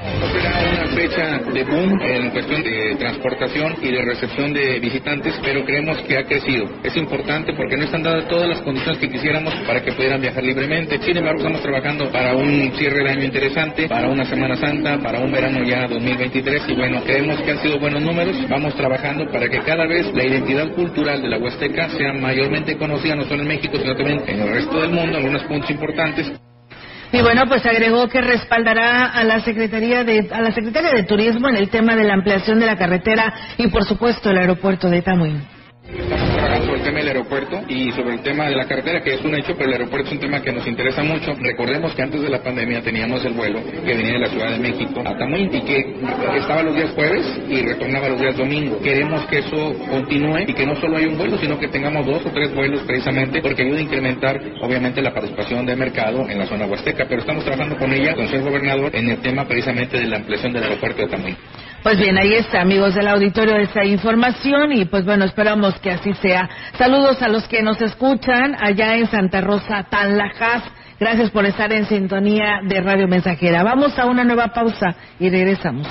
Una fecha de boom en cuestión de transportación y de recepción de visitantes, pero creemos que ha crecido. Es importante porque no están dadas todas las condiciones que quisiéramos para que pudieran viajar libremente. Sin embargo, estamos trabajando para un cierre de año interesante, para una Semana Santa, para un verano ya 2023 y bueno, creemos que han sido buenos números. Vamos trabajando para que cada vez la identidad cultural de la Huasteca sea mayormente conocida no solo en México, sino también en el resto del mundo, algunos puntos importantes. Y bueno, pues agregó que respaldará a la Secretaría de a la Secretaria de Turismo en el tema de la ampliación de la carretera y por supuesto el aeropuerto de Tamuín. Y sobre el tema de la carretera, que es un hecho, pero el aeropuerto es un tema que nos interesa mucho. Recordemos que antes de la pandemia teníamos el vuelo que venía de la Ciudad de México a Tamuín y que estaba los días jueves y retornaba los días domingo. Queremos que eso continúe y que no solo haya un vuelo, sino que tengamos dos o tres vuelos precisamente porque ayuda a incrementar, obviamente, la participación de mercado en la zona huasteca. Pero estamos trabajando con ella, con el gobernador, en el tema precisamente de la ampliación del aeropuerto de Tamuín. Pues bien, ahí está, amigos del auditorio, esa información y pues bueno, esperamos que así sea. Saludos a los que nos escuchan allá en Santa Rosa, Tanlajas. Gracias por estar en sintonía de Radio Mensajera. Vamos a una nueva pausa y regresamos.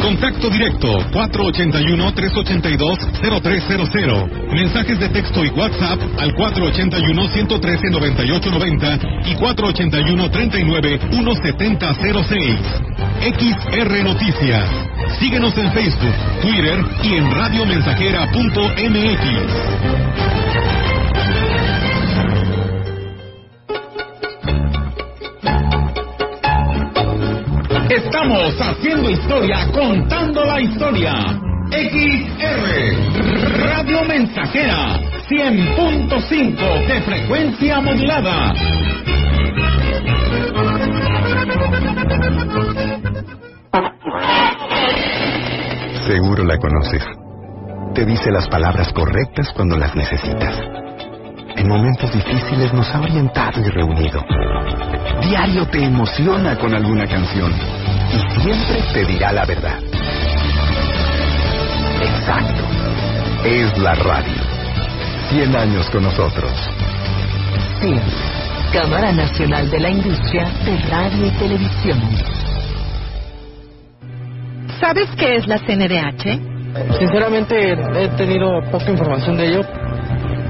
Contacto directo 481-382-0300. Mensajes de texto y WhatsApp al 481-113-9890 y 481-39-1706. XR Noticias. Síguenos en Facebook, Twitter y en radiomensajera.mx. Estamos haciendo historia, contando la historia. XR, Radio Mensajera, 100.5 de frecuencia modulada. Seguro la conoces. Te dice las palabras correctas cuando las necesitas. En momentos difíciles nos ha orientado y reunido. Diario te emociona con alguna canción y siempre te dirá la verdad. Exacto. Es la radio. 100 años con nosotros. Sí. Cámara Nacional de la Industria de Radio y Televisión. ¿Sabes qué es la CNDH? Sinceramente he tenido poca información de ello.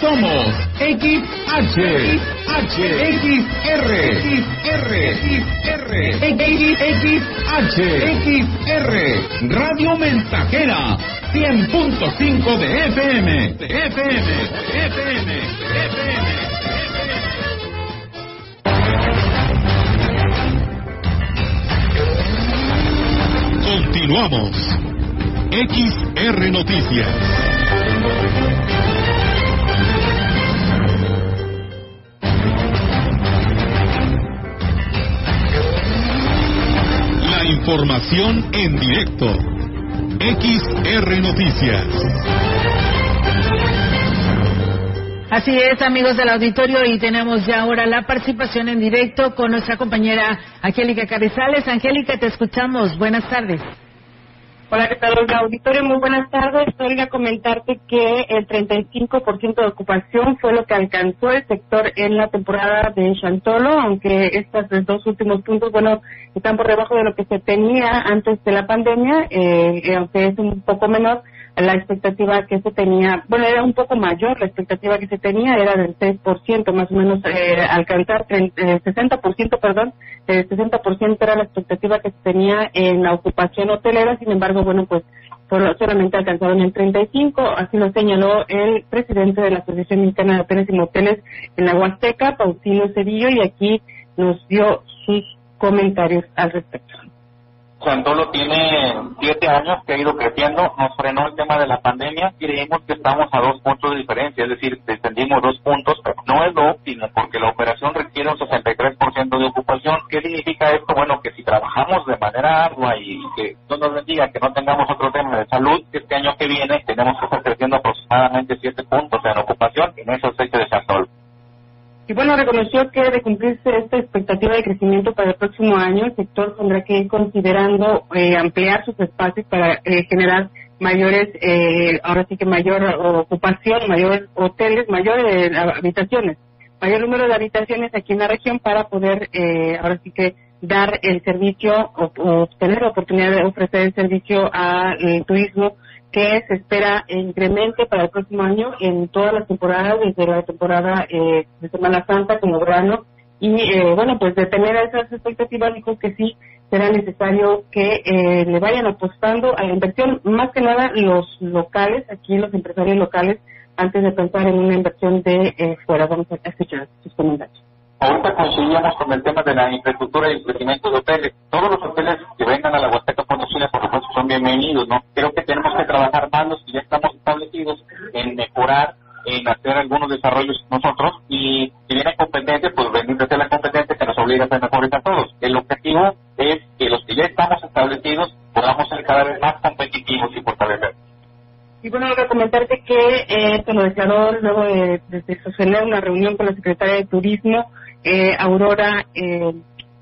Somos XH, H, XR, XR, XR, XH, XR, Radio Mensajera, 100.5 de FM, de FM, de FM, de FM. Continuamos. XR Noticias. Información en directo. XR Noticias. Así es, amigos del auditorio, y tenemos ya ahora la participación en directo con nuestra compañera Angélica Carrizales. Angélica, te escuchamos. Buenas tardes. Hola, ¿qué tal, Olga? Auditorio, muy buenas tardes. Olga, comentarte que el 35% de ocupación fue lo que alcanzó el sector en la temporada de Chantolo, aunque estos dos últimos puntos, bueno, están por debajo de lo que se tenía antes de la pandemia, eh, aunque es un poco menor la expectativa que se tenía, bueno, era un poco mayor la expectativa que se tenía, era del 6%, más o menos eh, alcanzar el eh, 60%, perdón, el 60% era la expectativa que se tenía en la ocupación hotelera, sin embargo, bueno, pues solamente alcanzaron el 35, así lo señaló el presidente de la Asociación Mexicana de Hoteles y Moteles en la Huasteca, Pausino Cedillo, y aquí nos dio sus comentarios al respecto. Santolo tiene siete años que ha ido creciendo, nos frenó el tema de la pandemia y creemos que estamos a dos puntos de diferencia, es decir, descendimos dos puntos, pero no es lo óptimo porque la operación requiere un 63% de ocupación. ¿Qué significa esto? Bueno, que si trabajamos de manera ardua y que Dios nos bendiga que no tengamos otro tema de salud, este año que viene tenemos que estar creciendo aproximadamente siete puntos en ocupación en esos hechos de Santolo. Y bueno, reconoció que de cumplirse esta expectativa de crecimiento para el próximo año, el sector tendrá que ir considerando eh, ampliar sus espacios para eh, generar mayores, eh, ahora sí que mayor ocupación, mayores hoteles, mayores habitaciones, mayor número de habitaciones aquí en la región para poder, ahora sí que dar el servicio o, tener la oportunidad de ofrecer el servicio al turismo que se espera incremente para el próximo año en todas las temporadas, desde la temporada eh, de Semana Santa como verano. Y eh, bueno, pues de tener esas expectativas, dijo que sí será necesario que eh, le vayan apostando a la inversión, más que nada los locales, aquí los empresarios locales, antes de pensar en una inversión de fuera. Vamos a escuchar sus comentarios. Ahorita coincidíamos con el tema de la infraestructura y el crecimiento de hoteles. Todos los hoteles que vengan a la Huasteca Potosina, por supuesto, son bienvenidos, ¿no? Creo que tenemos que trabajar más los que ya estamos establecidos en mejorar, en hacer algunos desarrollos nosotros y si viene competencia, pues venir a la competencia que nos obliga a ser mejores a todos. El objetivo es que los que ya estamos establecidos podamos ser cada vez más competitivos y fortalecer. Y bueno, a comentarte que eh, se lo declaró luego de, de sostener una reunión con la secretaria de Turismo eh, Aurora, eh,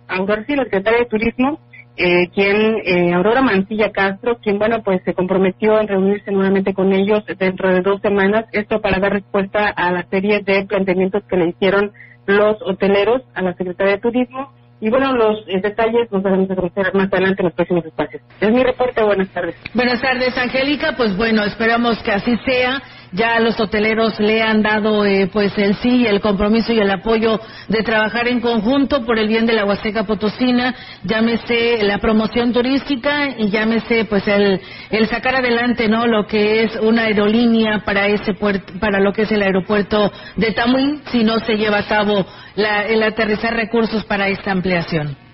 Aurora, la secretaria de Turismo, eh, quien, eh, Aurora Mancilla Castro, quien, bueno, pues se comprometió en reunirse nuevamente con ellos dentro de dos semanas, esto para dar respuesta a la serie de planteamientos que le hicieron los hoteleros a la Secretaría de Turismo. Y bueno, los eh, detalles los vamos a conocer más adelante en los próximos espacios. Es mi reporte, buenas tardes. Buenas tardes, Angélica. Pues bueno, esperamos que así sea ya los hoteleros le han dado eh, pues el sí, el compromiso y el apoyo de trabajar en conjunto por el bien de la Huasteca Potosina, llámese la promoción turística y llámese pues el, el sacar adelante no lo que es una aerolínea para ese puerto, para lo que es el aeropuerto de Tamuín si no se lleva a cabo la, el aterrizar recursos para esta ampliación.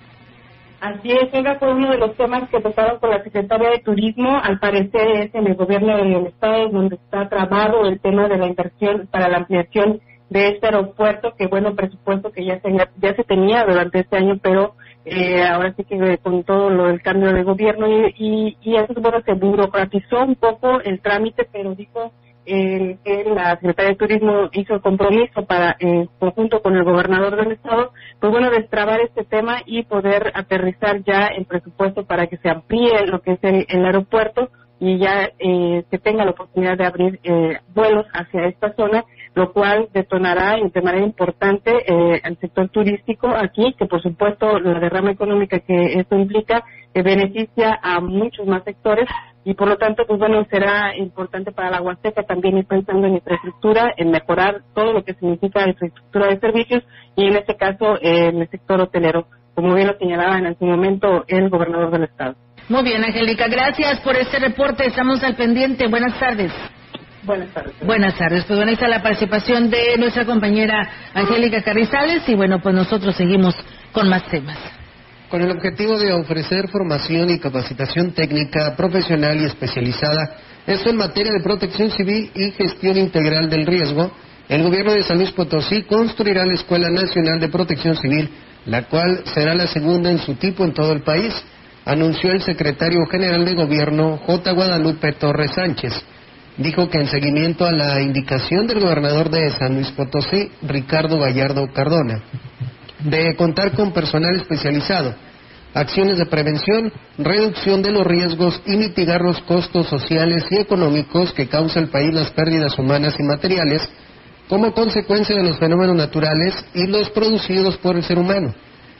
Así es, Olga, fue uno de los temas que tocaron con la Secretaria de Turismo. Al parecer es en el gobierno del Estado donde está trabado el tema de la inversión para la ampliación de este aeropuerto, que bueno, presupuesto que ya se, ya se tenía durante este año, pero eh, ahora sí que con todo lo del cambio de gobierno y, y, y eso bueno, se burocratizó un poco el trámite, pero dijo eh, que la Secretaría de Turismo hizo el compromiso para, en conjunto con el gobernador del estado, pues bueno, destrabar este tema y poder aterrizar ya el presupuesto para que se amplíe lo que es el, aeropuerto y ya eh, se tenga la oportunidad de abrir eh, vuelos hacia esta zona, lo cual detonará de manera importante eh, el sector turístico aquí, que por supuesto la derrama económica que esto implica que beneficia a muchos más sectores y por lo tanto, pues bueno, será importante para la Huasteca también ir pensando en infraestructura, en mejorar todo lo que significa infraestructura de servicios y en este caso en el sector hotelero, como bien lo señalaba en su momento el gobernador del estado. Muy bien, Angélica, gracias por este reporte, estamos al pendiente. Buenas tardes. Buenas tardes. Buenas tardes. Pues bueno, ahí está la participación de nuestra compañera Angélica Carrizales y bueno, pues nosotros seguimos con más temas con el objetivo de ofrecer formación y capacitación técnica, profesional y especializada, esto en materia de protección civil y gestión integral del riesgo, el gobierno de San Luis Potosí construirá la Escuela Nacional de Protección Civil, la cual será la segunda en su tipo en todo el país, anunció el secretario general de gobierno J. Guadalupe Torres Sánchez. Dijo que en seguimiento a la indicación del gobernador de San Luis Potosí, Ricardo Gallardo Cardona, de contar con personal especializado, acciones de prevención, reducción de los riesgos y mitigar los costos sociales y económicos que causa el país las pérdidas humanas y materiales como consecuencia de los fenómenos naturales y los producidos por el ser humano.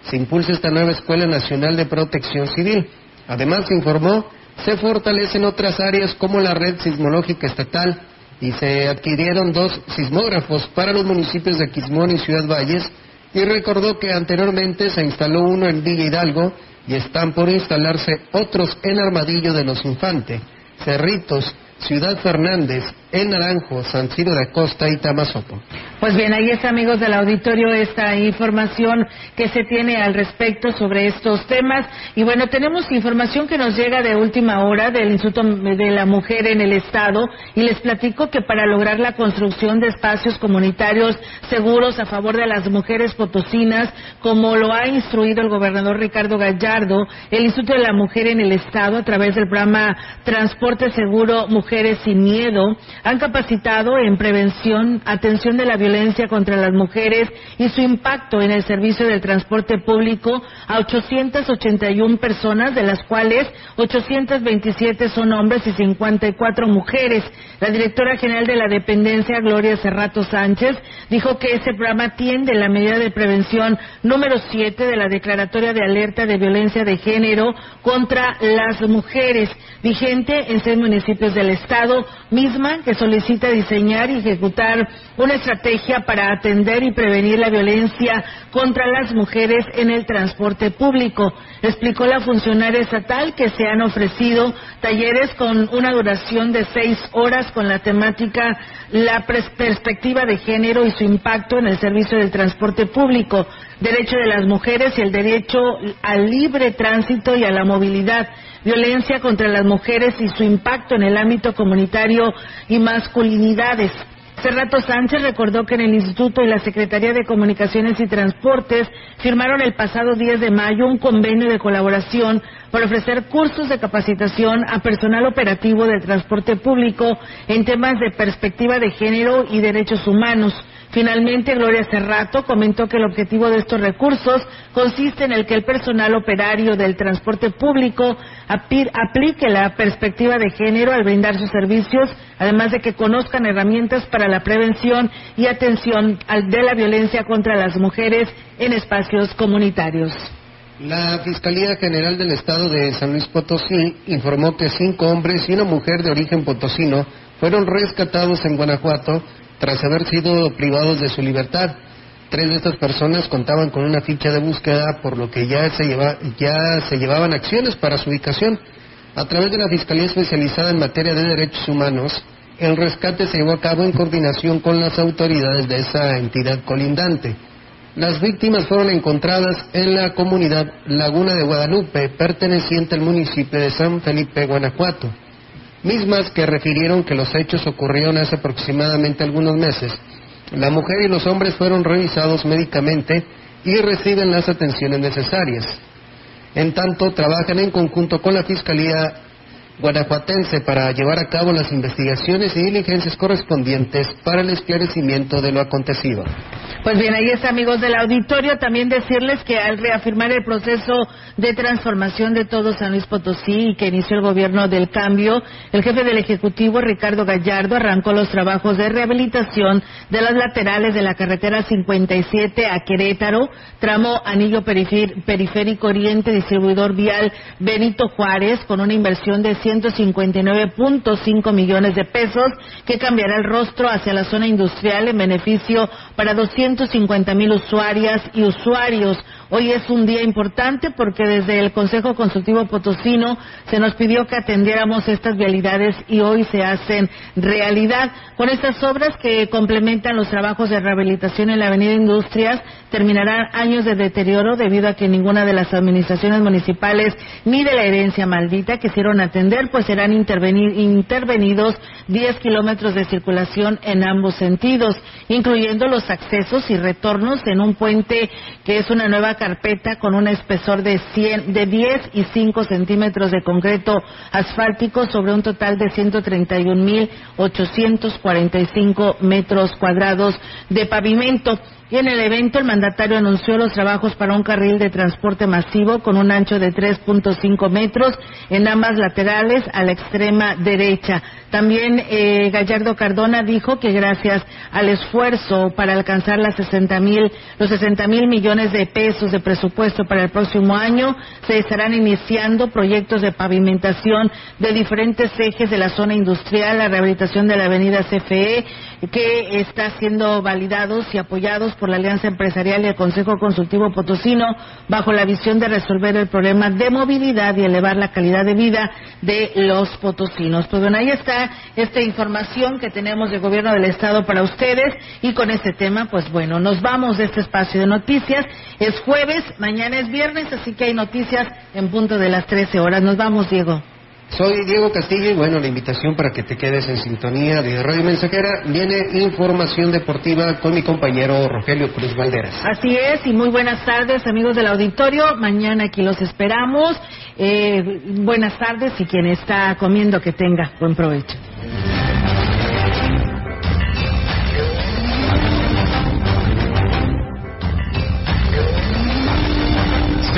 Se impulsa esta nueva Escuela Nacional de Protección Civil. Además, se informó, se fortalecen otras áreas como la red sismológica estatal y se adquirieron dos sismógrafos para los municipios de Quismón y Ciudad Valles y recordó que anteriormente se instaló uno en Villa Hidalgo y están por instalarse otros en Armadillo de los Infantes. Cerritos, Ciudad Fernández, El Naranjo, San Ciro de Acosta y Tamazopo. Pues bien, ahí está, amigos del auditorio, esta información que se tiene al respecto sobre estos temas. Y bueno, tenemos información que nos llega de última hora del Instituto de la Mujer en el Estado y les platico que para lograr la construcción de espacios comunitarios seguros a favor de las mujeres potosinas, como lo ha instruido el gobernador Ricardo Gallardo, el Instituto de la Mujer en el Estado, a través del programa Transporte Seguro Mujeres sin Miedo, han capacitado en prevención, atención de la violencia contra las mujeres y su impacto en el servicio del transporte público a 881 personas, de las cuales 827 son hombres y 54 mujeres. La directora general de la dependencia, Gloria Cerrato Sánchez, dijo que ese programa atiende la medida de prevención número 7 de la Declaratoria de Alerta de Violencia de Género contra las mujeres, vigente en seis municipios del Estado, misma que solicita diseñar y ejecutar una estrategia para atender y prevenir la violencia contra las mujeres en el transporte público. Explicó la funcionaria estatal que se han ofrecido talleres con una duración de seis horas con la temática la perspectiva de género y su impacto en el servicio del transporte público, derecho de las mujeres y el derecho al libre tránsito y a la movilidad violencia contra las mujeres y su impacto en el ámbito comunitario y masculinidades. Cerrato Sánchez recordó que en el Instituto y la Secretaría de Comunicaciones y Transportes firmaron el pasado 10 de mayo un convenio de colaboración para ofrecer cursos de capacitación a personal operativo del transporte público en temas de perspectiva de género y derechos humanos. Finalmente, Gloria Cerrato comentó que el objetivo de estos recursos consiste en el que el personal operario del transporte público aplique la perspectiva de género al brindar sus servicios, además de que conozcan herramientas para la prevención y atención de la violencia contra las mujeres en espacios comunitarios. La Fiscalía General del Estado de San Luis Potosí informó que cinco hombres y una mujer de origen potosino fueron rescatados en Guanajuato tras haber sido privados de su libertad. Tres de estas personas contaban con una ficha de búsqueda, por lo que ya se, ya se llevaban acciones para su ubicación. A través de la Fiscalía Especializada en Materia de Derechos Humanos, el rescate se llevó a cabo en coordinación con las autoridades de esa entidad colindante. Las víctimas fueron encontradas en la comunidad Laguna de Guadalupe, perteneciente al municipio de San Felipe, Guanajuato mismas que refirieron que los hechos ocurrieron hace aproximadamente algunos meses. La mujer y los hombres fueron revisados médicamente y reciben las atenciones necesarias. En tanto, trabajan en conjunto con la Fiscalía guanajuatense para llevar a cabo las investigaciones y diligencias correspondientes para el esclarecimiento de lo acontecido. Pues bien, ahí está, amigos del auditorio. También decirles que al reafirmar el proceso de transformación de todo San Luis Potosí y que inició el gobierno del cambio, el jefe del Ejecutivo, Ricardo Gallardo, arrancó los trabajos de rehabilitación de las laterales de la carretera 57 a Querétaro, tramo Anillo Periférico Oriente, distribuidor vial Benito Juárez, con una inversión de 159.5 millones de pesos que cambiará el rostro hacia la zona industrial en beneficio para 250 mil usuarias y usuarios. Hoy es un día importante porque desde el Consejo Consultivo Potosino se nos pidió que atendiéramos estas vialidades y hoy se hacen realidad. Con estas obras que complementan los trabajos de rehabilitación en la Avenida Industrias, terminarán años de deterioro debido a que ninguna de las administraciones municipales ni de la herencia maldita quisieron atender, pues serán intervenidos 10 kilómetros de circulación en ambos sentidos, incluyendo los accesos y retornos en un puente que es una nueva carpeta con un espesor de, 100, de 10 y 5 centímetros de concreto asfáltico sobre un total de 131.845 metros cuadrados de pavimento. Y en el evento el mandatario anunció los trabajos para un carril de transporte masivo con un ancho de 3.5 metros en ambas laterales a la extrema derecha. También eh, Gallardo Cardona dijo que gracias al esfuerzo para alcanzar las 60 mil, los 60 mil millones de pesos de presupuesto para el próximo año, se estarán iniciando proyectos de pavimentación de diferentes ejes de la zona industrial, la rehabilitación de la avenida CFE, que está siendo validados y apoyados por la Alianza Empresarial y el Consejo Consultivo Potosino bajo la visión de resolver el problema de movilidad y elevar la calidad de vida de los potosinos. Pues bueno, ahí está esta información que tenemos del Gobierno del Estado para ustedes y con este tema, pues bueno, nos vamos de este espacio de noticias. Es jueves, mañana es viernes, así que hay noticias en punto de las 13 horas. Nos vamos, Diego. Soy Diego Castillo y bueno, la invitación para que te quedes en sintonía de Radio Mensajera viene información deportiva con mi compañero Rogelio Cruz Valderas. Así es, y muy buenas tardes amigos del auditorio. Mañana aquí los esperamos. Eh, buenas tardes y quien está comiendo que tenga buen provecho.